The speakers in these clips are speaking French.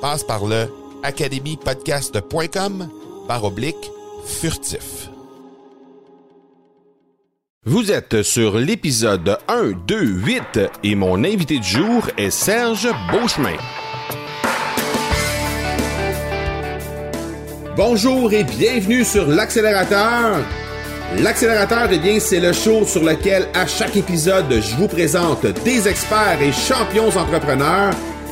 Passe par le academypodcast.com par oblique furtif. Vous êtes sur l'épisode 1, 2, 8 et mon invité du jour est Serge Beauchemin. Bonjour et bienvenue sur l'accélérateur. L'accélérateur, eh bien, c'est le show sur lequel à chaque épisode, je vous présente des experts et champions entrepreneurs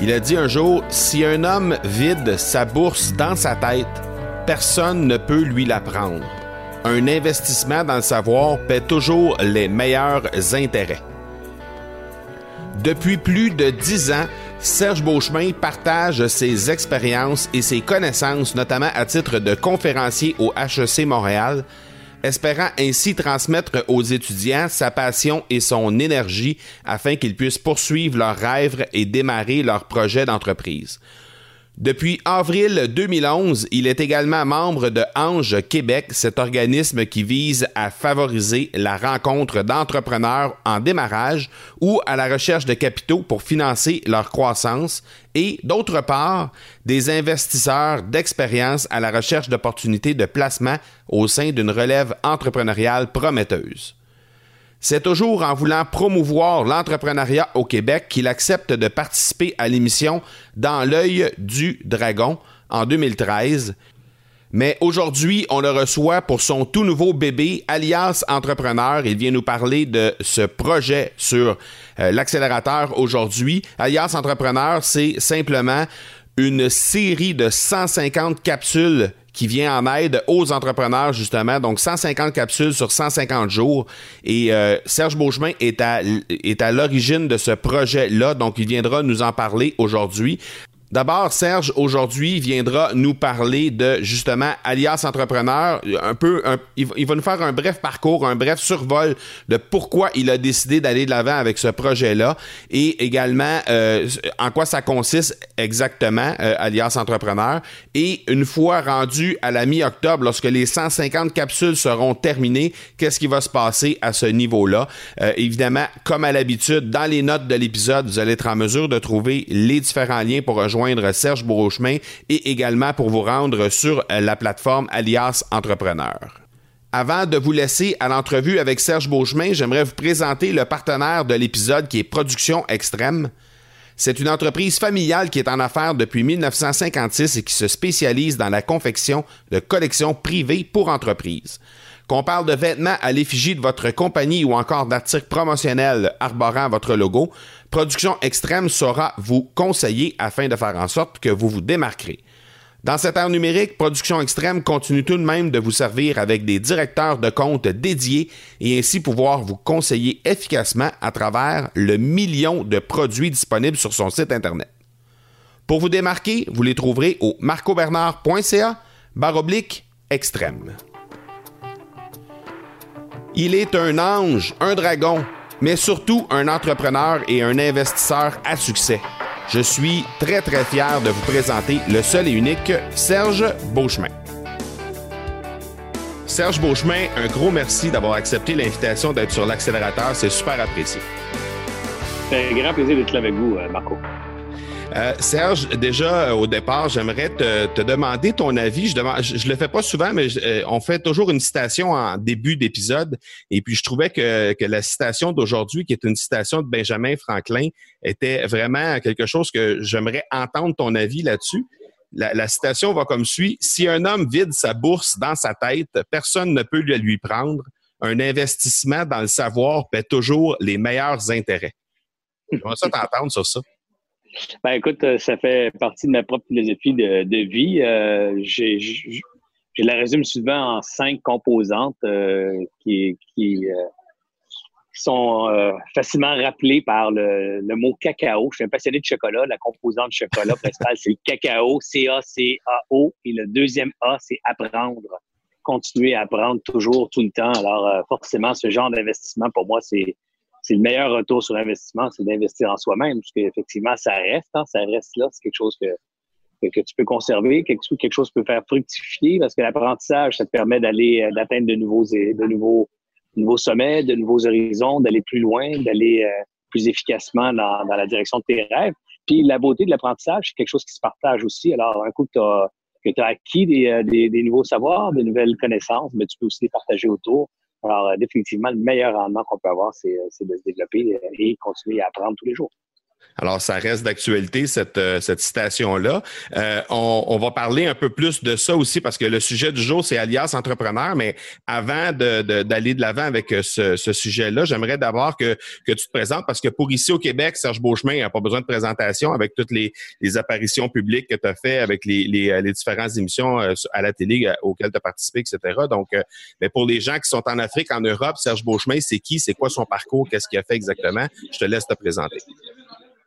Il a dit un jour, Si un homme vide sa bourse dans sa tête, personne ne peut lui la prendre. Un investissement dans le savoir paie toujours les meilleurs intérêts. Depuis plus de dix ans, Serge Beauchemin partage ses expériences et ses connaissances, notamment à titre de conférencier au HEC Montréal, espérant ainsi transmettre aux étudiants sa passion et son énergie afin qu'ils puissent poursuivre leurs rêves et démarrer leurs projets d'entreprise. Depuis avril 2011, il est également membre de Ange Québec, cet organisme qui vise à favoriser la rencontre d'entrepreneurs en démarrage ou à la recherche de capitaux pour financer leur croissance et, d'autre part, des investisseurs d'expérience à la recherche d'opportunités de placement au sein d'une relève entrepreneuriale prometteuse. C'est toujours en voulant promouvoir l'entrepreneuriat au Québec qu'il accepte de participer à l'émission Dans l'œil du dragon en 2013. Mais aujourd'hui, on le reçoit pour son tout nouveau bébé, alias Entrepreneur. Il vient nous parler de ce projet sur euh, l'accélérateur aujourd'hui. Alias Entrepreneur, c'est simplement une série de 150 capsules qui vient en aide aux entrepreneurs, justement. Donc, 150 capsules sur 150 jours. Et euh, Serge Beauchemin est à, est à l'origine de ce projet-là. Donc, il viendra nous en parler aujourd'hui. D'abord, Serge, aujourd'hui, viendra nous parler de, justement, alias entrepreneur. Un peu, il, va nous faire un bref parcours, un bref survol de pourquoi il a décidé d'aller de l'avant avec ce projet-là et également euh, en quoi ça consiste exactement, euh, alias entrepreneur. Et une fois rendu à la mi-octobre, lorsque les 150 capsules seront terminées, qu'est-ce qui va se passer à ce niveau-là? Euh, évidemment, comme à l'habitude, dans les notes de l'épisode, vous allez être en mesure de trouver les différents liens pour rejoindre Serge Bourrochemin et également pour vous rendre sur euh, la plateforme Alias Entrepreneur. Avant de vous laisser à l'entrevue avec Serge Beauchemin, j'aimerais vous présenter le partenaire de l'épisode qui est Production Extrême. C'est une entreprise familiale qui est en affaires depuis 1956 et qui se spécialise dans la confection de collections privées pour entreprises. Qu'on parle de vêtements à l'effigie de votre compagnie ou encore d'articles promotionnels arborant votre logo, Production Extrême saura vous conseiller afin de faire en sorte que vous vous démarquerez. Dans cette ère numérique, Production Extrême continue tout de même de vous servir avec des directeurs de compte dédiés et ainsi pouvoir vous conseiller efficacement à travers le million de produits disponibles sur son site Internet. Pour vous démarquer, vous les trouverez au marcobernard.ca baroblique extrême. Il est un ange, un dragon, mais surtout un entrepreneur et un investisseur à succès. Je suis très très fier de vous présenter le seul et unique Serge Beauchemin. Serge Beauchemin, un gros merci d'avoir accepté l'invitation d'être sur l'accélérateur. C'est super apprécié. C'est un grand plaisir d'être là avec vous, euh, Marco. Euh, Serge, déjà euh, au départ, j'aimerais te, demander ton avis. Je ne le fais pas souvent, mais euh, on fait toujours une citation en début d'épisode. Et puis je trouvais que, la citation d'aujourd'hui, qui est une citation de Benjamin Franklin, était vraiment quelque chose que j'aimerais entendre ton avis là-dessus. La, la, citation va comme suit. Si un homme vide sa bourse dans sa tête, personne ne peut le lui prendre. Un investissement dans le savoir paie toujours les meilleurs intérêts. J'aimerais ça t'entendre sur ça. Ben, écoute, euh, ça fait partie de ma propre philosophie de, de vie. Euh, j'ai, je la résume souvent en cinq composantes euh, qui, qui, euh, sont euh, facilement rappelées par le, le, mot cacao. Je suis un passionné de chocolat. La composante chocolat principale, c'est le cacao, C-A-C-A-O. Et le deuxième A, c'est apprendre. Continuer à apprendre toujours, tout le temps. Alors, forcément, ce genre d'investissement, pour moi, c'est c'est le meilleur retour sur investissement, c'est d'investir en soi-même, parce qu'effectivement, ça reste, hein, ça reste là, c'est quelque chose que, que, tu peux conserver, quelque, quelque chose peut faire fructifier, parce que l'apprentissage, ça te permet d'aller, euh, d'atteindre de nouveaux, de nouveaux, nouveaux sommets, de nouveaux horizons, d'aller plus loin, d'aller euh, plus efficacement dans, dans la direction de tes rêves. Puis la beauté de l'apprentissage, c'est quelque chose qui se partage aussi. Alors, un coup que tu as, que acquis des, euh, des, des, nouveaux savoirs, de nouvelles connaissances, mais tu peux aussi les partager autour. Alors, euh, définitivement, le meilleur rendement qu'on peut avoir, c'est euh, de se développer euh, et continuer à apprendre tous les jours. Alors, ça reste d'actualité, cette, euh, cette citation-là. Euh, on, on, va parler un peu plus de ça aussi parce que le sujet du jour, c'est alias entrepreneur. Mais avant d'aller de, l'avant avec euh, ce, ce sujet-là, j'aimerais d'abord que, que tu te présentes parce que pour ici au Québec, Serge Beauchemin n'a pas besoin de présentation avec toutes les, les apparitions publiques que tu as fait avec les, les, les, différentes émissions à la télé auxquelles tu as participé, etc. Donc, mais pour les gens qui sont en Afrique, en Europe, Serge Beauchemin, c'est qui? C'est quoi son parcours? Qu'est-ce qu'il a fait exactement? Je te laisse te présenter.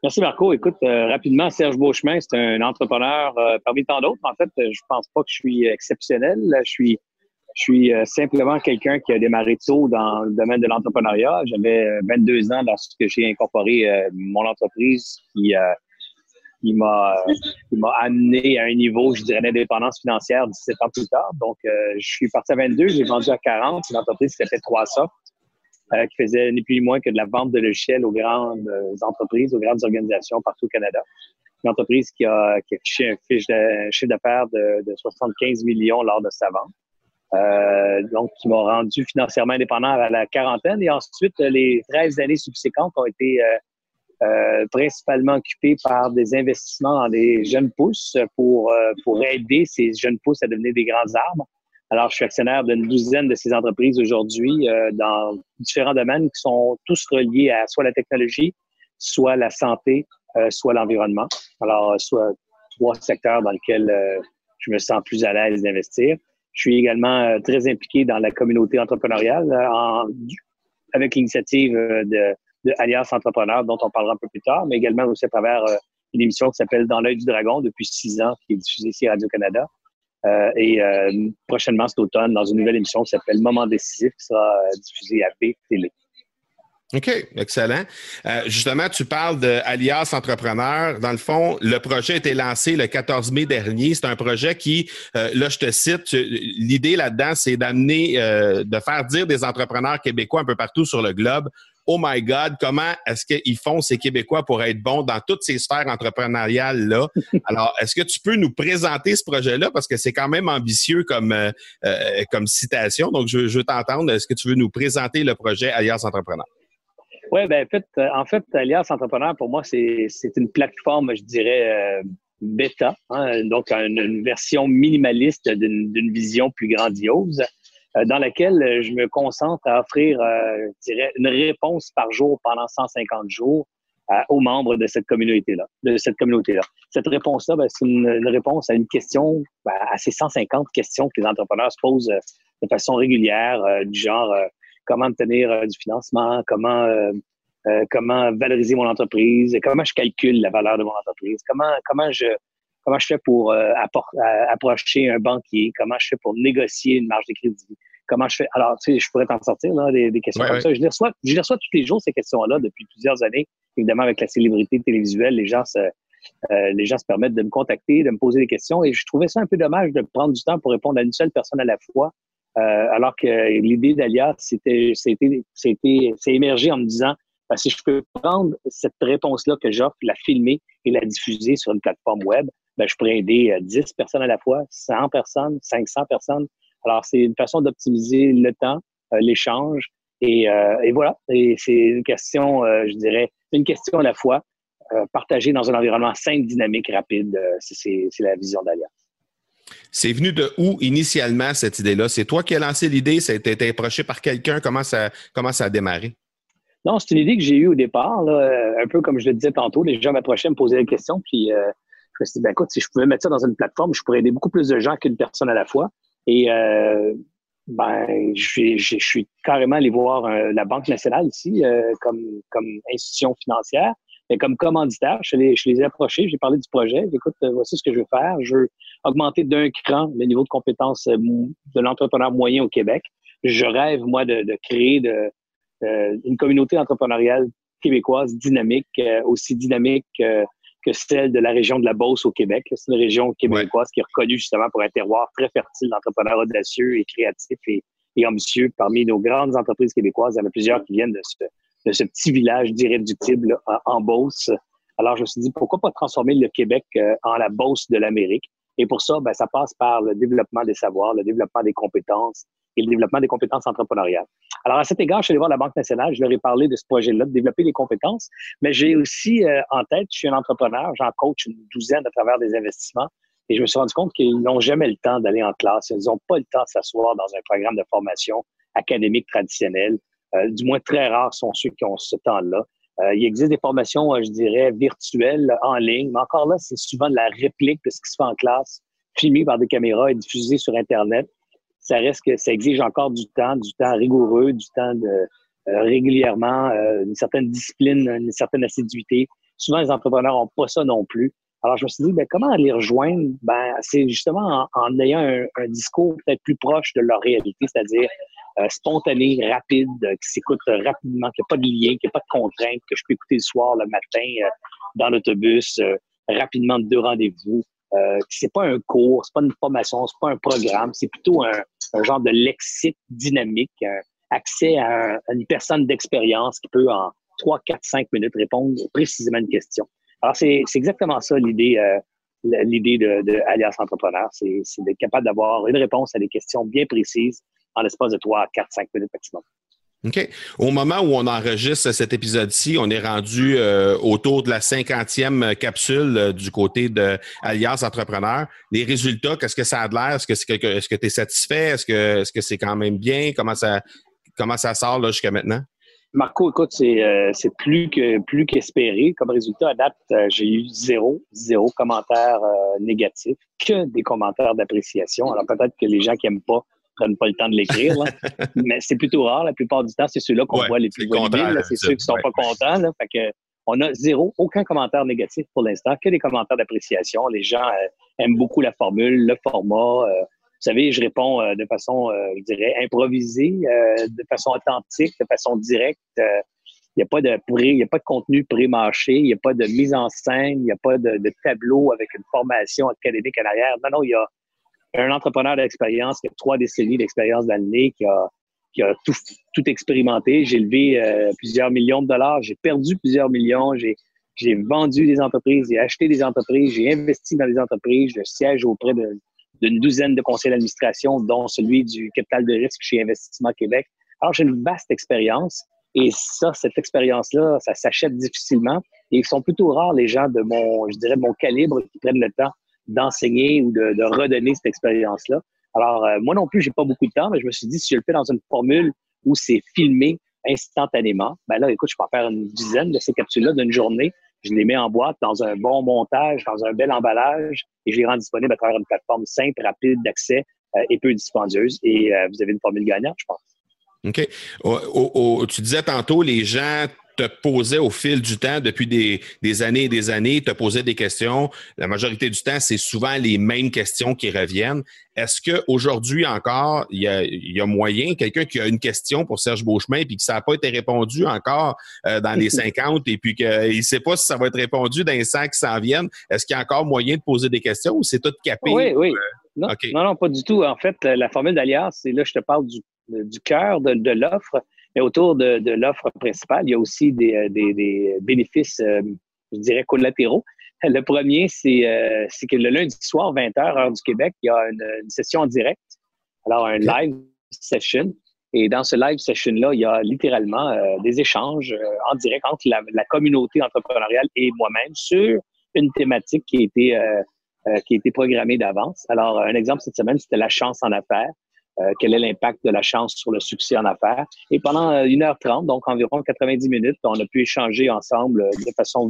Merci Marco. Écoute, euh, rapidement, Serge Beauchemin, c'est un entrepreneur euh, parmi tant d'autres. En fait, euh, je pense pas que je suis exceptionnel. Je suis, je suis simplement quelqu'un qui a démarré tôt dans le domaine de l'entrepreneuriat. J'avais 22 ans lorsque j'ai incorporé mon entreprise qui, qui m'a amené à un niveau, je dirais, d'indépendance financière 17 ans plus tard. Donc, je suis parti à 22, j'ai vendu à 40. C'est une entreprise qui s'appelle 300 euh, qui faisait ni plus ni moins que de la vente de logiciels aux grandes euh, entreprises, aux grandes organisations partout au Canada. Une entreprise qui a, qui a affiché un chiffre d'affaires de, de 75 millions lors de sa vente. Euh, donc, qui m'a rendu financièrement indépendant à la quarantaine. Et ensuite, les 13 années subséquentes ont été euh, euh, principalement occupées par des investissements dans des jeunes pousses pour, pour aider ces jeunes pousses à devenir des grands arbres. Alors, je suis actionnaire d'une douzaine de ces entreprises aujourd'hui euh, dans différents domaines qui sont tous reliés à soit la technologie, soit la santé, euh, soit l'environnement. Alors, soit trois secteurs dans lesquels euh, je me sens plus à l'aise d'investir. Je suis également très impliqué dans la communauté entrepreneuriale en, avec l'initiative de, de Alliance Entrepreneur dont on parlera un peu plus tard, mais également aussi à travers une émission qui s'appelle Dans l'œil du dragon depuis six ans, qui est diffusée ici à Radio-Canada. Euh, et euh, prochainement cet automne, dans une nouvelle émission qui s'appelle Moment décisif, qui sera euh, diffusée à B Télé. OK, excellent. Justement, tu parles d'Alias Entrepreneur. Dans le fond, le projet a été lancé le 14 mai dernier. C'est un projet qui, là, je te cite, l'idée là-dedans, c'est d'amener, de faire dire des entrepreneurs québécois un peu partout sur le globe Oh my God, comment est-ce qu'ils font ces Québécois pour être bons dans toutes ces sphères entrepreneuriales-là? Alors, est-ce que tu peux nous présenter ce projet-là? Parce que c'est quand même ambitieux comme, comme citation. Donc, je, je veux t'entendre. Est-ce que tu veux nous présenter le projet Alias Entrepreneur? Oui, ben, en fait, euh, en fait, Alias Entrepreneur, pour moi, c'est une plateforme, je dirais, euh, bêta, hein, donc une, version minimaliste d'une vision plus grandiose, euh, dans laquelle je me concentre à offrir, je dirais, une réponse par jour pendant 150 jours aux membres de cette communauté-là, de cette communauté-là. Cette réponse-là, ben, c'est une, réponse à une question, ben, à ces 150 questions que les entrepreneurs se posent euh, de façon régulière, euh, du genre euh, comment obtenir du financement, comment comment valoriser mon entreprise, comment je calcule la valeur de mon entreprise, comment comment je comment je fais pour approcher un banquier, comment je fais pour négocier une marge de crédit, comment je fais? Alors, tu sais, je pourrais t'en sortir là, des, questions comme ça. Je les, reçois, je les reçois tous les jours, ces questions-là, depuis plusieurs années. Évidemment, avec la célébrité télévisuelle, les gens se, euh, les gens se permettent de me contacter, de me poser des questions. Et je trouvais ça un peu dommage de prendre du temps pour répondre à une seule personne à la fois. Euh, alors que l'idée d'Alias, c'était, c'était, c'était, c'est émergé en me disant, ben, si je peux prendre cette réponse-là que j'offre, la filmer et la diffuser sur une plateforme web, ben, je pourrais aider 10 euh, personnes à la fois, 100 personnes, 500 personnes. Alors, c'est une façon d'optimiser le temps, euh, l'échange. Et, euh, et, voilà, et c'est une question, je dirais, une question à la fois, partagée dans un environnement simple, dynamique, rapide. c'est la vision d'Alias. C'est venu de où initialement cette idée-là? C'est toi qui as lancé l'idée? Ça a été approché par quelqu'un? Comment ça, comment ça a démarré? Non, c'est une idée que j'ai eue au départ, là, un peu comme je le disais tantôt. Les gens m'approchaient, me posaient des questions, puis je me suis dit, ben, écoute, si je pouvais mettre ça dans une plateforme, je pourrais aider beaucoup plus de gens qu'une personne à la fois. Et euh, ben, je, je, suis carrément allé voir euh, la Banque nationale ici euh, comme, comme institution financière. Mais comme commanditaire, je les, je les ai approchés, j'ai parlé du projet. Écoute, voici ce que je veux faire. Je veux augmenter d'un cran le niveau de compétence de l'entrepreneur moyen au Québec. Je rêve, moi, de, créer de, une communauté entrepreneuriale québécoise dynamique, aussi dynamique que celle de la région de la Beauce au Québec. C'est une région québécoise qui est reconnue justement pour un terroir très fertile d'entrepreneurs audacieux et créatifs et, ambitieux. Parmi nos grandes entreprises québécoises, il y en a plusieurs qui viennent de ce, de ce petit village d'irréductible en, en, Beauce. Alors, je me suis dit, pourquoi pas transformer le Québec euh, en la Beauce de l'Amérique? Et pour ça, ben, ça passe par le développement des savoirs, le développement des compétences et le développement des compétences entrepreneuriales. Alors, à cet égard, je suis allé voir la Banque nationale, je leur ai parlé de ce projet-là, de développer les compétences, mais j'ai aussi euh, en tête, je suis un entrepreneur, j'en coach une douzaine à travers des investissements, et je me suis rendu compte qu'ils n'ont jamais le temps d'aller en classe, ils n'ont pas le temps de s'asseoir dans un programme de formation académique traditionnel. Euh, du moins, très rares sont ceux qui ont ce temps-là. Euh, il existe des formations, je dirais, virtuelles, en ligne, mais encore là, c'est souvent de la réplique de ce qui se fait en classe, filmé par des caméras et diffusé sur Internet ça reste ça exige encore du temps, du temps rigoureux, du temps de euh, régulièrement, euh, une certaine discipline, une certaine assiduité. Souvent, les entrepreneurs n'ont pas ça non plus. Alors, je me suis dit, ben, comment les rejoindre? Ben, c'est justement en, ayant un, discours peut-être plus proche de leur réalité, c'est-à-dire euh, spontané, rapide, qui s'écoute rapidement, qui n'y a pas de lien, qui n'y a pas de contraintes, que je peux écouter le soir, le matin, dans l'autobus, rapidement de deux rendez-vous. Euh, c'est pas un cours, c'est pas une formation, c'est pas un programme, c'est plutôt un, genre de lexique dynamique, accès à, une personne d'expérience qui peut en 3, 4, 5 minutes répondre précisément à une question. Alors, c'est exactement ça l'idée euh, l'idée de, de, Alias Entrepreneur, c'est d'être capable d'avoir une réponse à des questions bien précises en l'espace de 3, 4, 5 minutes maximum. OK. Au moment où on enregistre cet épisode-ci, on est rendu euh, autour de la cinquantième capsule euh, du côté de Alliance Entrepreneur. Les résultats, qu'est-ce que ça a de l'air? Est-ce que c'est est-ce que tu es satisfait? Est-ce que est-ce que c'est quand même bien? Comment ça comment ça sort là jusqu'à maintenant? Marco, écoute, c'est, euh, plus que plus qu'espéré. Comme résultat, à date, j'ai eu zéro, zéro commentaire négatif, que des commentaires d'appréciation. Alors peut-être que les gens qui aiment pas prennent pas le temps de l'écrire. mais c'est plutôt rare. La plupart du temps, c'est ceux-là qu'on voit les plus volumineux. C'est ceux qui sont pas contents. Là, fait que on a zéro, aucun commentaire négatif pour l'instant, que des commentaires d'appréciation. Les gens euh, aiment beaucoup la formule, le format. Euh, vous savez, je réponds euh, de façon, je dirais, improvisée, de façon authentique, de façon directe. Il n'y a pas de il y a pas de contenu pré-mâché, il n'y a pas de mise en scène, il n'y a pas de, de, tableau avec une formation académique en arrière. Non, non, il y a un entrepreneur d'expérience qui a trois décennies d'expérience dans le nez, qui a, tout, expérimenté. J'ai levé euh, plusieurs millions de dollars, j'ai perdu plusieurs millions, j'ai vendu des entreprises, j'ai acheté des entreprises, j'ai investi dans des entreprises, je siège auprès d'une douzaine de conseils d'administration, dont celui du capital de risque chez Investissement Québec. Alors, j'ai une vaste expérience et ça, cette expérience-là, ça s'achète difficilement et ils sont plutôt rares les gens de mon, je dirais, de mon calibre qui prennent le temps d'enseigner ou de, redonner cette expérience-là. Alors, euh, moi non plus, j'ai pas beaucoup de temps, mais je me suis dit, si je le fais dans une formule où c'est filmé, instantanément. Ben là, écoute, je peux en faire une dizaine de ces capsules-là d'une journée. Je les mets en boîte dans un bon montage, dans un bel emballage et je les rends disponibles à travers une plateforme simple, rapide d'accès euh, et peu dispendieuse. Et euh, vous avez une formule gagnante, je pense. OK. tu disais tantôt, les gens te posaient au fil du temps, depuis des, années et des années, te posaient des questions. La majorité du temps, c'est souvent les mêmes questions qui reviennent. Est-ce qu'aujourd'hui encore, il y a, moyen, quelqu'un qui a une question pour Serge Beauchemin puis que ça n'a pas été répondu encore euh, dans les 50 et puis qu'il ne sait pas si ça va être répondu dans les 100 qui s'en viennent, est-ce qu'il y a encore moyen de poser des questions ou c'est tout capé? Oui, oui. Euh, non, non, pas du tout. En fait, la formule d'alias, c'est là, je te parle du, cœur de l'offre mais autour de, de l'offre principale, il y a aussi des, euh, des, des bénéfices, euh, je dirais, collatéraux. Le premier, c'est euh, que le lundi soir, 20h, heure du Québec, il y a une, session en direct. Alors, un live session. Et dans ce live session-là, il y a littéralement des échanges en direct entre la, la, communauté entrepreneuriale et moi-même sur une thématique qui a été, qui a été programmée d'avance. Alors, un exemple cette semaine, c'était la chance en affaires. Euh, quel est l'impact de la chance sur le succès en affaires? Et pendant 1h30, euh, donc environ 90 minutes, on a pu échanger ensemble de façon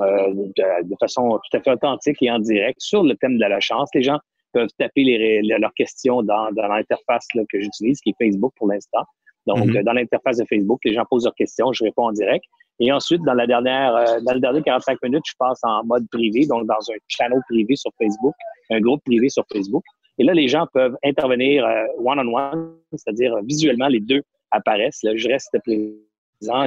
euh, de, façon tout à fait authentique et en direct sur le thème de la chance. Les gens peuvent taper les, leurs questions dans, dans l'interface que j'utilise, qui est Facebook pour l'instant. Donc, mm-hmm. dans l'interface de Facebook, les gens posent leurs questions, je réponds en direct. Et ensuite, dans la dernière, dans le dernier 45 minutes, je passe en mode privé, donc dans un channel privé sur Facebook, un groupe privé sur Facebook. Et là, les gens peuvent intervenir euh, one-on-one, c'est-à-dire euh, visuellement, les deux apparaissent. Là, je reste présent,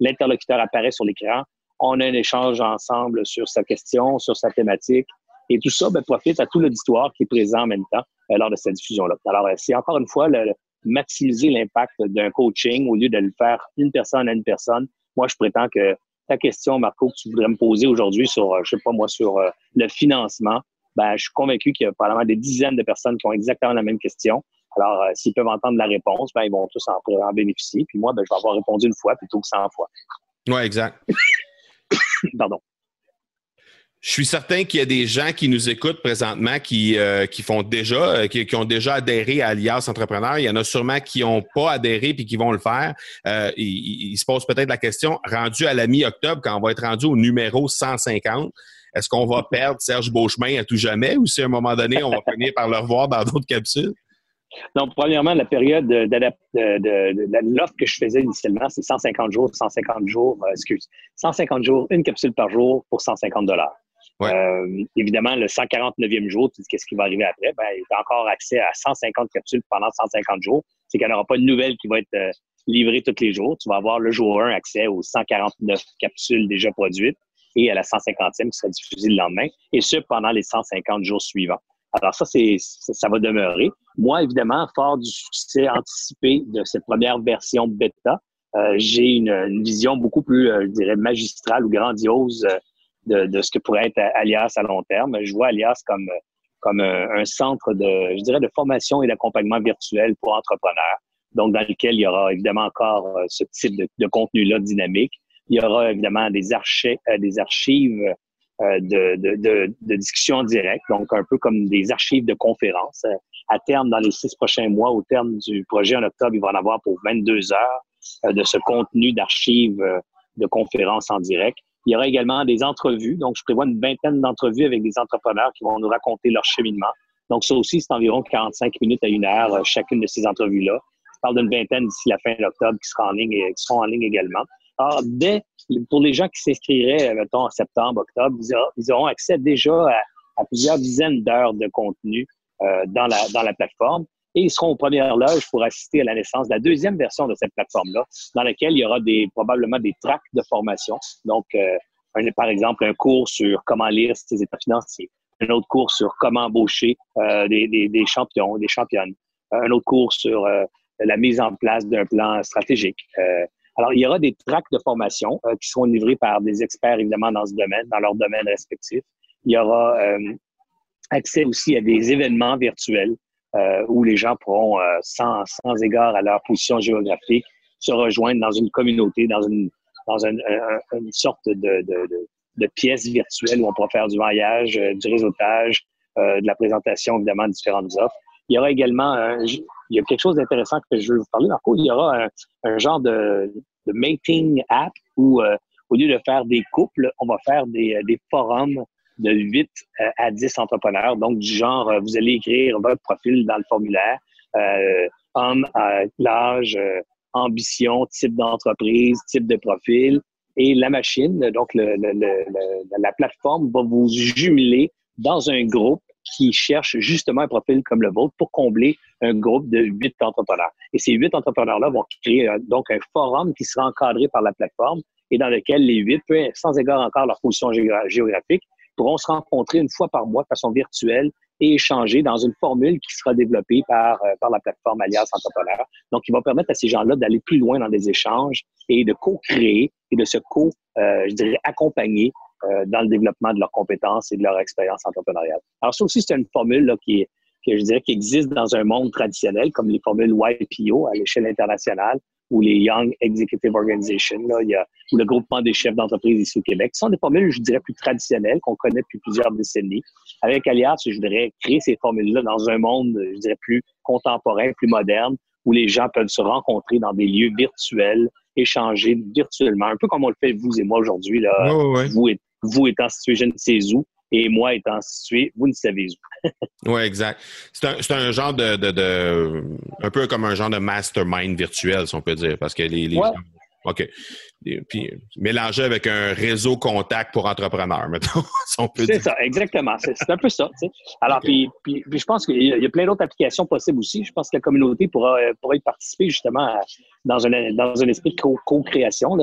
l'interlocuteur apparaît sur l'écran. On a un échange ensemble sur sa question, sur sa thématique. Et tout ça ben, profite à tout l'auditoire qui est présent en même temps euh, lors de cette diffusion-là. Alors, c'est encore une fois le, maximiser l'impact d'un coaching au lieu de le faire une personne à une personne. Moi, je prétends que ta question, Marco, que tu voudrais me poser aujourd'hui sur, je sais pas moi, sur le financement, ben, je suis convaincu qu'il y a probablement des dizaines de personnes qui ont exactement la même question. Alors, euh, s'ils peuvent entendre la réponse, ben, ils vont tous en, bénéficier. Puis moi, ben, je vais avoir répondu une fois plutôt que 100 fois. Oui, exact. Pardon. Je suis certain qu'il y a des gens qui nous écoutent présentement qui, euh, qui font déjà, euh, qui, ont déjà adhéré à Alias Entrepreneur. Il y en a sûrement qui n'ont pas adhéré puis qui vont le faire. ils, se posent peut-être la question, rendu à la mi-octobre, quand on va être rendu au numéro 150, est-ce qu'on va perdre Serge Beauchemin à tout jamais ou si à un moment donné, on va finir par le revoir dans d'autres capsules? Non, premièrement, la période de, l'offre que je faisais initialement, c'est 150 jours, 150 jours, euh, excuse, 150 jours, une capsule par jour pour 150 dollars. Euh, évidemment, le 149e jour, tu dis qu'est-ce qui va arriver après? Ben, il y a encore accès à 150 capsules pendant 150 jours. C'est qu'il n'y aura pas de nouvelles qui vont être euh, livrées tous les jours. Tu vas avoir le jour 1 accès aux 149 capsules déjà produites et à la 150e qui sera diffusée le lendemain, et ce, pendant les 150 jours suivants. Alors ça, c'est ça va demeurer. Moi, évidemment, fort du succès anticipé de cette première version bêta, euh, j'ai une, vision beaucoup plus, euh, je dirais, magistrale ou grandiose euh, de, ce que pourrait être Alias à long terme. Je vois Alias comme, comme un, centre de, je dirais, de formation et d'accompagnement virtuel pour entrepreneurs. Donc, dans lequel il y aura évidemment encore ce type de contenu-là dynamique, il y aura évidemment des, archives, euh, des archives euh, de, de, de, de discussions directes, donc un peu comme des archives de conférences. Euh, à terme, dans les six prochains mois, au terme du projet en octobre, il va en avoir pour 22 heures de ce contenu d'archives de conférences en direct. Il y aura également des entrevues. Donc, je prévois une vingtaine d'entrevues avec des entrepreneurs qui vont nous raconter leur cheminement. Donc, ça aussi, c'est environ 45 minutes à une heure chacune de ces entrevues-là. Je parle d'une vingtaine d'ici la fin d'octobre qui sera en ligne et qui seront en ligne également. Alors, dès, pour les gens qui s'inscriraient, mettons, en septembre, octobre, ils, auront accès déjà à, plusieurs dizaines d'heures de contenu euh, dans, la, dans la plateforme. Et ils seront aux premières loges pour assister à la naissance de la deuxième version de cette plateforme-là, dans laquelle il y aura des, probablement des tracks de formation. Donc, euh, par exemple, un cours sur comment lire ses états financiers, un autre cours sur comment embaucher euh, des, des, des, champions, des championnes, un autre cours sur la mise en place d'un plan stratégique, alors, il y aura des tracks de formation euh, qui seront livrés par des experts, évidemment, dans ce domaine, dans leur domaine respectif. Il y aura euh, accès aussi à des événements virtuels euh, où les gens pourront, sans, sans égard à leur position géographique, se rejoindre dans une communauté, dans une, dans une, une sorte de, de, de, de, pièce virtuelle où on pourra faire du voyage, du réseautage, de la présentation, évidemment, de différentes offres. Il y aura également, il y a quelque chose d'intéressant que je veux vous parler, Marco. Il y aura un, genre de, de, mating app où, au lieu de faire des couples, on va faire des, des forums de 8 à 10 entrepreneurs. Donc, du genre, vous allez écrire votre profil dans le formulaire, euh, homme, l'âge, ambition, type d'entreprise, type de profil. Et la machine, donc le, la plateforme, va vous jumeler dans un groupe qui cherche justement un profil comme le vôtre pour combler un groupe de huit entrepreneurs. Et ces huit entrepreneurs-là vont créer euh, donc un forum qui sera encadré par la plateforme et dans lequel les huit, sans égard encore leur position géographique, pourront se rencontrer une fois par mois de façon virtuelle et échanger dans une formule qui sera développée par, euh, par la plateforme Alias Entrepreneur. Donc, il va permettre à ces gens-là d'aller plus loin dans des échanges et de co-créer et de se co, euh, je dirais, accompagner euh, dans le développement de leurs compétences et de leur expérience entrepreneuriale. Alors, ça aussi, c'est une formule là, qui est, que je dirais qui existe dans un monde traditionnel, comme les formules YPO à l'échelle internationale, ou les Young Executive Organization, là, il y a, ou le groupement des chefs d'entreprise ici au Québec. Ce sont des formules, je dirais, plus traditionnelles qu'on connaît depuis plusieurs décennies. Avec Alias, je voudrais créer ces formules-là dans un monde, je dirais, plus contemporain, plus moderne, où les gens peuvent se rencontrer dans des lieux virtuels, échanger virtuellement, un peu comme on le fait vous et moi aujourd'hui, là, Vous, vous étant situé je ne sais où, et moi étant situé, vous ne savez où. oui, exact. C'est un, un, genre de, de, de, un peu comme un genre de mastermind virtuel, si on peut dire, parce que les, les gens, OK. puis mélanger avec un réseau contact pour entrepreneurs, mettons, si C'est ça, exactement. C'est un peu ça. Alors, puis, puis, je pense qu'il y, a plein d'autres applications possibles aussi. Je pense que la communauté pourra, pourra y participer justement dans, un, dans un esprit de co-création,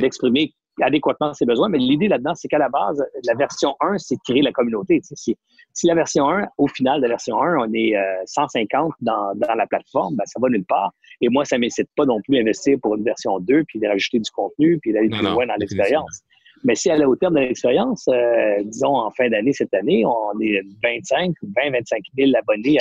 d'exprimer adéquatement ses besoins. Mais l'idée là-dedans, c'est qu'à la base, la version 1, c'est de créer la communauté. si, la version 1, au final de la version 1, on est 150 euh, dans, dans, la plateforme, ben, ça va nulle part. Et moi, ça ne m'incite pas non plus à investir pour une version 2, puis de rajouter du contenu, puis d'aller plus loin dans l'expérience. Mais si à la hauteur de l'expérience, euh, disons en fin d'année, cette année, on est 25 ou 20, 25 000 abonnés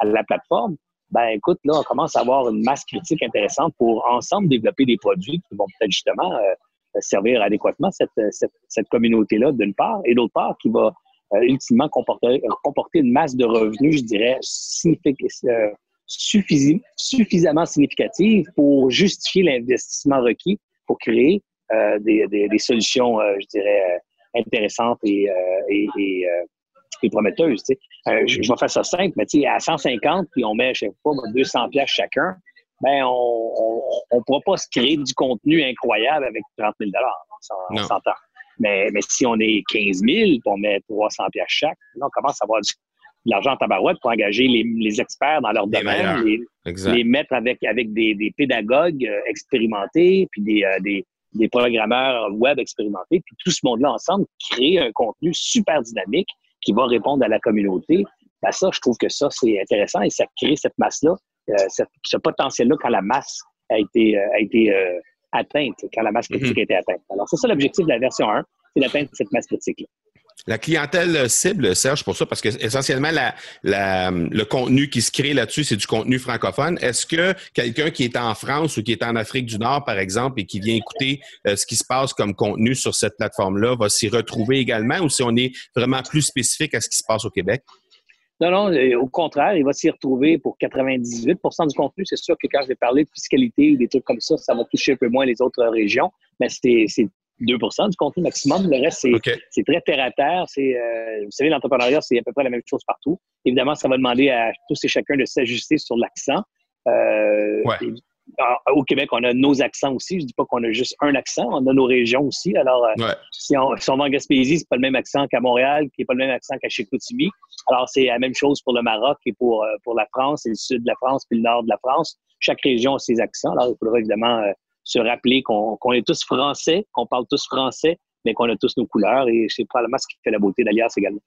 à, la plateforme, ben écoute, là, on commence à avoir une masse critique intéressante pour ensemble développer des produits qui vont peut-être justement euh, servir adéquatement cette, cette, cette communauté-là, d'une part, et d'autre part, qui va euh, ultimement comporter, comporter une masse de revenus, je dirais, euh, suffisamment significative pour justifier l'investissement requis pour créer euh, des, des, solutions, je dirais, intéressantes et, et, et, et prometteuses. Je, je, vais faire ça simple, mais à 150, puis on met, je sais pas, 200 pièces chacun, ben on ne pourra pas se créer du contenu incroyable avec 30 000 on s'entend. Mais, mais si on est 15 000 et on met 300 pièces chaque, là, on commence à avoir de l'argent en tabarouette pour engager les, les experts dans leur domaine, les, les, mettre avec, avec des, des pédagogues euh, expérimentés, puis des, euh, des, des, programmeurs web expérimentés, puis tout ce monde-là ensemble créer un contenu super dynamique qui va répondre à la communauté. Ben ça, je trouve que ça, c'est intéressant et ça crée cette masse-là euh, ce, potentiel-là quand la masse a été, euh, a été euh, atteinte, quand la masse critique mhm. a été atteinte. Alors, c'est ça l'objectif de la version 1, c'est d'atteindre cette masse critique-là. La clientèle cible, Serge, pour ça, parce que essentiellement, la, la, le contenu qui se crée là-dessus, c'est du contenu francophone. Est-ce que quelqu'un qui est en France ou qui est en Afrique du Nord, par exemple, et qui vient écouter ce qui se passe comme contenu sur cette plateforme-là, va s'y retrouver également ou si on est vraiment plus spécifique à ce qui se passe au Québec? Non, non, au contraire, il va s'y retrouver pour 98% du contenu. C'est sûr que quand je vais parler de fiscalité ou des trucs comme ça, ça va toucher un peu moins les autres régions, mais c'est 2% du contenu maximum. Le reste, c'est très terre à terre. Euh, vous savez, l'entrepreneuriat, c'est à peu près la même chose partout. Évidemment, ça va demander à tous et chacun de s'ajuster sur l'accent. Euh, au Québec, on a nos accents aussi. Je dis pas qu'on a juste un accent, on a nos régions aussi. Alors, euh, si, on, si, on, va en Gaspésie, c'est pas le même accent qu'à Montréal, qui est pas le même accent qu'à Chicoutimi. Alors, c'est la même chose pour le Maroc et pour, euh, pour la France, et le sud de la France, puis le nord de la France. Chaque région a ses accents. Alors, il faudra évidemment euh, se rappeler qu'on est tous français, qu'on parle tous français, mais qu'on a tous nos couleurs, et c'est probablement ce qui fait la beauté d'Alias également.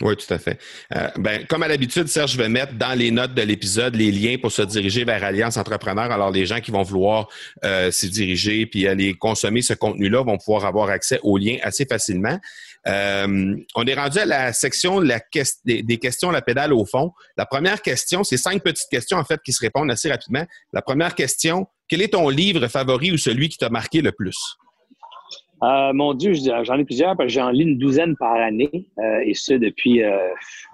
Oui, tout à fait. Euh, ben, comme à l'habitude, Serge, je vais mettre dans les notes de l'épisode les liens pour se diriger vers Alliance Entrepreneur. Alors, les gens qui vont vouloir euh, s'y diriger puis aller consommer ce contenu-là vont pouvoir avoir accès aux liens assez facilement. Euh, on est rendu à la section des, des, questions la pédale au fond. La première question, c'est cinq petites questions en fait qui se répondent assez rapidement. La première question, quel est ton livre favori ou celui qui t'a marqué le plus? Euh, mon Dieu, j'en ai plusieurs parce que j'en lis une douzaine par année euh, et ce depuis euh,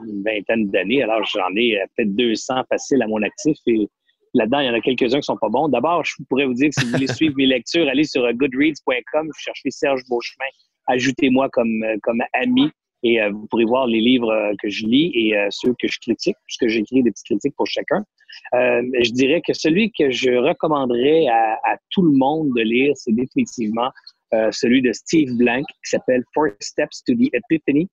une vingtaine d'années. Alors j'en ai peut-être 200 faciles à mon actif et là-dedans, il y en a quelques-uns qui sont pas bons. D'abord, je pourrais vous dire que si vous voulez suivre mes lectures, allez sur goodreads.com, cherchez Serge Beauchemin, ajoutez-moi comme, comme ami et vous pourrez voir les livres que je lis et ceux que je critique, puisque j'écris des petites critiques pour chacun. je dirais que celui que je recommanderais à, à tout le monde de lire, c'est définitivement euh, celui de Steve Blank qui s'appelle Four Steps to the Epiphany.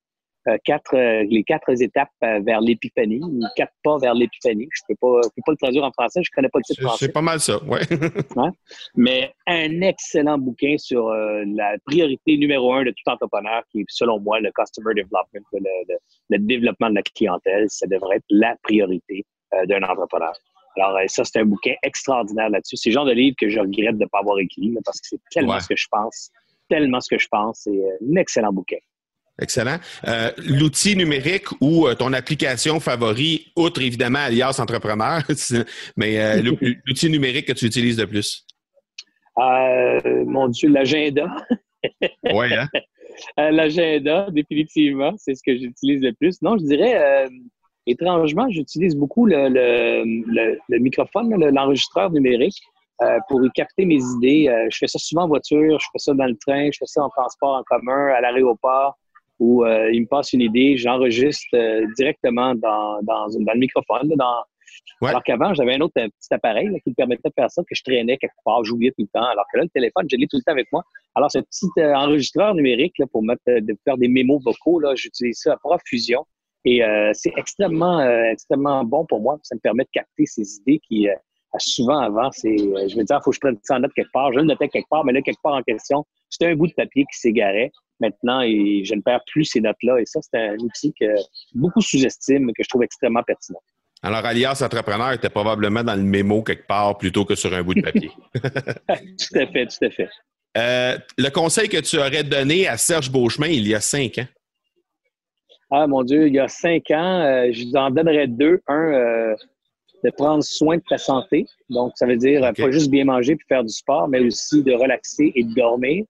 Euh, quatre, euh, les quatre étapes vers l'épiphanie, ou quatre pas vers l'épiphanie. Je ne peux pas, peux pas le traduire en français, je ne connais pas le titre français. C'est pas mal ça, oui. ouais. Mais un excellent bouquin sur la priorité numéro un de tout entrepreneur, qui est, selon moi, le customer development, le, le développement de la clientèle. Ça devrait être la priorité d'un entrepreneur. Alors, ça, c'est un bouquin extraordinaire là-dessus. C'est le genre de livre que je regrette de ne pas avoir écrit, parce que c'est tellement ce que je pense, tellement ce que je pense. C'est euh, un excellent bouquin. Excellent. Euh, l'outil numérique ou euh, ton application favori, outre évidemment Alias Entrepreneur, mais l'outil numérique que tu utilises de plus? mon Dieu, l'agenda. oui, hein? l'agenda, définitivement, c'est ce que j'utilise le plus. Non, je dirais Étrangement, j'utilise beaucoup le, le, le, microphone, l'enregistreur numérique, euh, pour y capter mes idées. Euh, je fais ça souvent en voiture, je fais ça dans le train, je fais ça en transport en commun, à l'aéroport, où euh, il me passe une idée, j'enregistre euh, directement dans, dans, dans, le microphone. Dans... Alors qu'avant, j'avais un autre petit appareil qui me permettait de faire ça, que je traînais quelque part, j'oubliais tout le temps. Alors que là, le téléphone, je l'ai tout le temps avec moi. Alors, ce petit enregistreur numérique là, pour mettre, de faire des mémos vocaux, là, j'utilise ça à profusion. Et euh, c'est extrêmement, euh, extrêmement bon pour moi. Ça me permet de capter ces idées qui, euh, souvent avant, c'est, je me dire, il faut que je prenne ça en note quelque part. Je le notais quelque part, mais là, quelque part en question, c'était un bout de papier qui s'égarait. Maintenant, et je ne perds plus ces notes-là. Et ça, c'est un outil que beaucoup sous-estiment, que je trouve extrêmement pertinent. Alors, alias entrepreneur était probablement dans le mémo quelque part plutôt que sur un bout de papier. tout à fait, tout à fait. le conseil que tu aurais donné à Serge Beauchemin il y a cinq ans? Ah, mon Dieu, il y a cinq ans, euh, je vous en donnerais deux. Un, euh, de prendre soin de ta santé. Donc, ça veut dire pas juste bien manger puis faire du sport, mais aussi de relaxer et de dormir.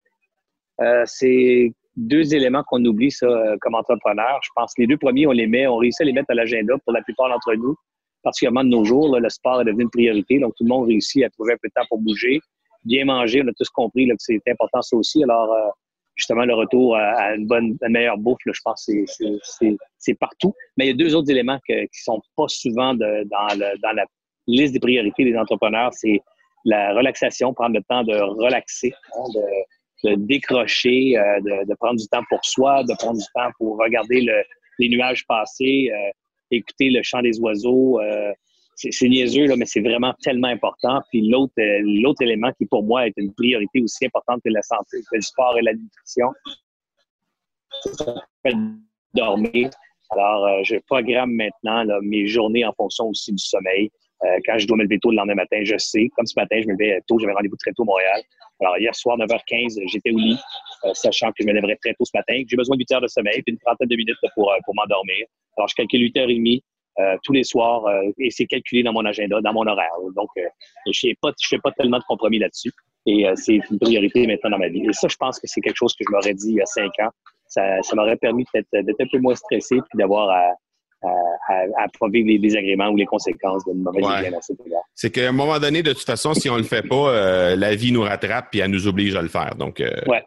Euh, c'est deux éléments qu'on oublie, ça, comme entrepreneur. Je pense que les deux premiers, on les met, on réussit à les mettre à l'agenda pour la plupart d'entre nous, particulièrement de nos jours. le sport est devenu une priorité. Donc, tout le monde réussit à trouver un peu de temps pour bouger. Bien manger, on a tous compris là, que c'est important ça aussi. Alors, justement le retour à, une bonne, meilleure bouffe, je pense que c'est partout. Mais il y a deux autres éléments qui qui sont pas souvent de, dans, le, dans la liste des priorités des entrepreneurs. C'est la relaxation, prendre le temps de relaxer, hein, de, de, décrocher, euh, de, de, prendre du temps pour soi, de prendre du temps pour regarder le, les nuages passer, euh, écouter le chant des oiseaux, euh, c'est niaiseux, là, mais c'est vraiment tellement important. Puis l'autre, euh, l'autre élément qui, pour moi, est une priorité aussi importante que la santé, que le sport et la nutrition, c'est dormir. Alors, euh, je programme maintenant mes journées en fonction aussi du sommeil. Euh, quand je dois me lever tôt le lendemain matin, je sais. Comme ce matin, je me levais tôt, j'avais rendez-vous très tôt à Montréal. Alors, hier soir, 9h15, j'étais au lit, sachant que je me lèverais très tôt ce matin. J'ai besoin de 8 heures de sommeil, puis une trentaine de minutes pour, pour m'endormir. Alors, je calcule 8h30 euh, tous les soirs euh, et c'est calculé dans mon agenda, dans mon horaire. Donc, euh, je ne fais, pas tellement de compromis là-dessus et c'est une priorité maintenant dans ma vie. Et ça, je pense que c'est quelque chose que je m'aurais dit il y a cinq ans. Ça, ça m'aurait permis d'être un peu moins stressé puis d'avoir à, à, à, vivre les désagréments ou les conséquences d'une mauvaise ouais. C'est qu'à un moment donné, de toute façon, si on le fait pas, la vie nous rattrape puis elle nous oblige à le faire. Donc, ouais.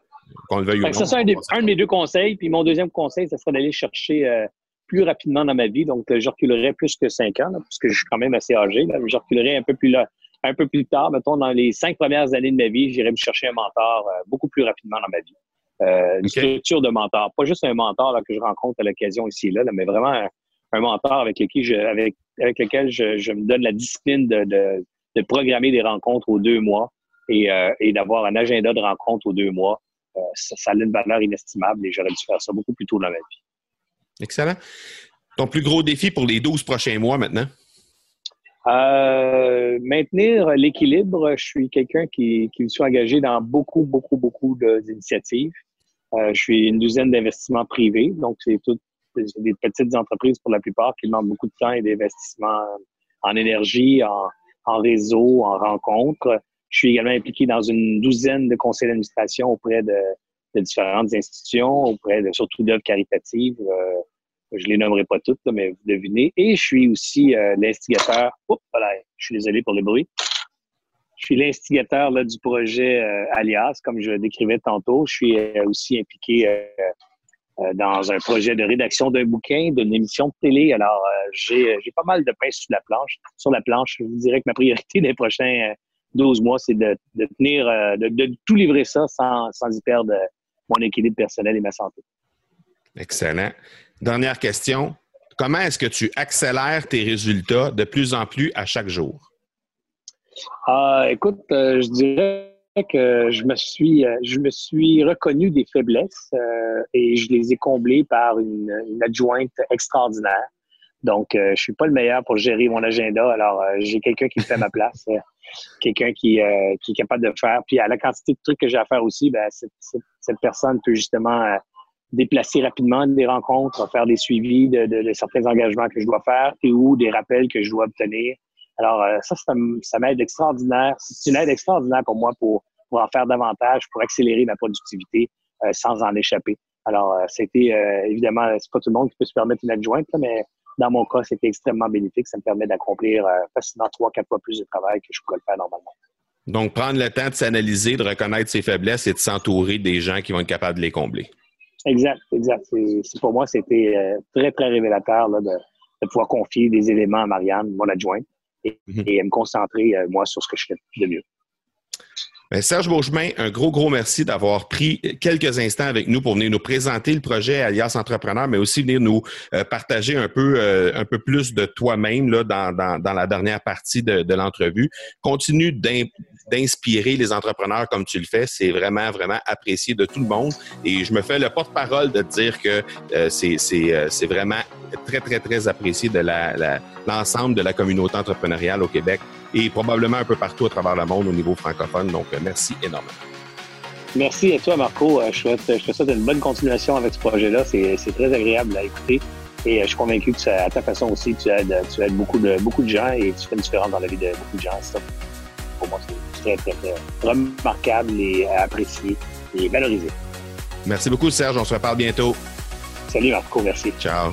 qu'on le veuille ou non. Ça, c'est un, un, de mes deux conseils. Puis mon deuxième conseil, ce serait d'aller chercher plus rapidement dans ma vie. Donc, euh, je reculerai plus que cinq ans, parce que je suis quand même assez âgé. Là. Je reculerai un peu plus là, un peu plus tard. Mettons, dans les cinq premières années de ma vie, j'irai me chercher un mentor euh, beaucoup plus rapidement dans ma vie. Euh, une structure de mentor. Pas juste un mentor là, que je rencontre à l'occasion ici et là, mais vraiment un, mentor avec lequel, je, avec, avec lequel je, me donne la discipline de, de, de, programmer des rencontres aux deux mois et, euh, et d'avoir un agenda de rencontres aux deux mois. ça, ça a une valeur inestimable et j'aurais dû faire ça beaucoup plus tôt dans ma vie. Excellent. Ton plus gros défi pour les 12 prochains mois maintenant? Euh, maintenir l'équilibre. Je suis quelqu'un qui, qui me suis engagé dans beaucoup, beaucoup, beaucoup d'initiatives. Euh, je suis une douzaine d'investissements privés, donc c'est toutes des petites entreprises pour la plupart qui demandent beaucoup de temps et d'investissement en énergie, en, en, réseau, en rencontres. Je suis également impliqué dans une douzaine de conseils d'administration auprès de de différentes institutions, auprès de surtout d'œuvres caritatives. je les nommerai pas toutes, mais vous devinez. Et je suis aussi l'instigateur. Oups, voilà, je suis désolé pour le bruit. Je suis l'instigateur du projet Alias, comme je décrivais tantôt. Je suis aussi impliqué euh, dans un projet de rédaction d'un bouquin, d'une émission de télé. Alors, euh, j'ai, pas mal de pain sur la planche. Sur la planche, je vous dirais que ma priorité des prochains 12 euh, mois, c'est de, tenir, de, tout livrer ça sans, sans y perdre mon équilibre personnel et ma santé. Excellent. Dernière question. Comment est-ce que tu accélères tes résultats de plus en plus à chaque jour? écoute, je dirais que je me suis, euh, je me suis reconnu des faiblesses euh, et je les ai comblées par une, adjointe extraordinaire. Donc, euh, je suis pas le meilleur pour gérer mon agenda. Alors, j'ai quelqu'un qui me fait ma place, quelqu'un qui, qui est capable de faire. Puis, à la quantité de trucs que j'ai à faire aussi, ben, cette, cette, personne peut justement déplacer rapidement des rencontres, faire des suivis de, certains engagements que je dois faire et ou des rappels que je dois obtenir. Alors, euh, ça, ça, m'aide extraordinaire. C'est une aide extraordinaire pour moi pour, pour en faire davantage, pour accélérer ma productivité euh, sans en échapper. Alors, euh, c'était évidemment, c'est pas tout le monde qui peut se permettre une adjointe, mais dans mon cas, c'était extrêmement bénéfique. Ça me permet d'accomplir facilement trois, quatre fois plus de travail que je pourrais le faire normalement. Donc, prendre le temps de s'analyser, de reconnaître ses faiblesses et de s'entourer des gens qui vont être capables de les combler. Exact, exact. C'est, pour moi, c'était très, très révélateur de, de pouvoir confier des éléments à Marianne, mon adjointe, Mhm. et, me concentrer, euh, moi, sur ce que je fais de mieux. Ben, Serge Beauchemin, un gros, gros merci d'avoir pris quelques instants avec nous pour venir nous présenter le projet Alias Entrepreneur, mais aussi venir nous euh, partager un peu, euh, un peu plus de toi-même là, dans, dans, la dernière partie de, de l'entrevue. Continue d'inspirer les entrepreneurs comme tu le fais. C'est vraiment, vraiment apprécié de tout le monde. Et je me fais le porte-parole de dire que euh, euh, c'est vraiment très, très, très apprécié de l'ensemble de la communauté entrepreneuriale au Québec et probablement un peu partout à travers le monde au niveau francophone. Donc, euh, merci énormément. Merci à toi, Marco. Je, souhaite, je te souhaite une bonne continuation avec ce projet-là. C'est très agréable à écouter. Et je suis convaincu que à ta façon aussi, tu aides, tu aides beaucoup, de, beaucoup de gens et tu fais une différence dans la vie de beaucoup de gens. Ça, pour moi, c'est très, très, remarquable et apprécié et valorisé. Merci beaucoup, Serge. On se reparle bientôt. Salut, Marco. Merci. Ciao.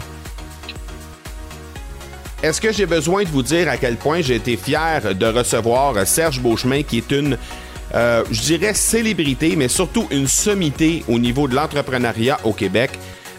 Est-ce que j'ai besoin de vous dire à quel point j'ai été fier de recevoir Serge Beauchemin, qui est une, euh, je dirais, célébrité, mais surtout une sommité au niveau de l'entrepreneuriat au Québec?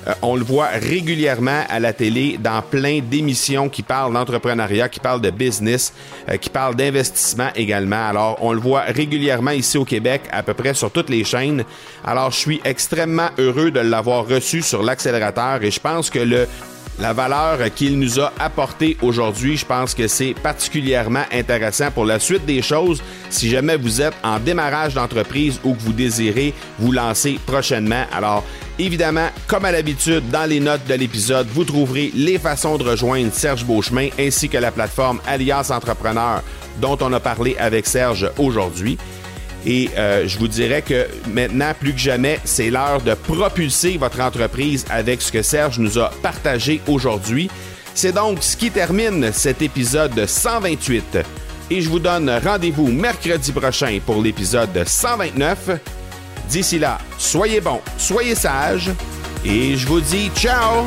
Euh, on le voit régulièrement à la télé dans plein d'émissions qui parlent d'entrepreneuriat, qui parlent de business, euh, qui parlent d'investissement également. Alors, on le voit régulièrement ici au Québec, à peu près sur toutes les chaînes. Alors, je suis extrêmement heureux de l'avoir reçu sur l'accélérateur et je pense que le la valeur qu'il nous a apportée aujourd'hui, je pense que c'est particulièrement intéressant pour la suite des choses si jamais vous êtes en démarrage d'entreprise ou que vous désirez vous lancer prochainement. Alors, évidemment, comme à l'habitude, dans les notes de l'épisode, vous trouverez les façons de rejoindre Serge Beauchemin ainsi que la plateforme Alias Entrepreneur dont on a parlé avec Serge aujourd'hui. Et euh, je vous dirais que maintenant, plus que jamais, c'est l'heure de propulser votre entreprise avec ce que Serge nous a partagé aujourd'hui. C'est donc ce qui termine cet épisode 128. Et je vous donne rendez-vous mercredi prochain pour l'épisode 129. D'ici là, soyez bons, soyez sages et je vous dis ciao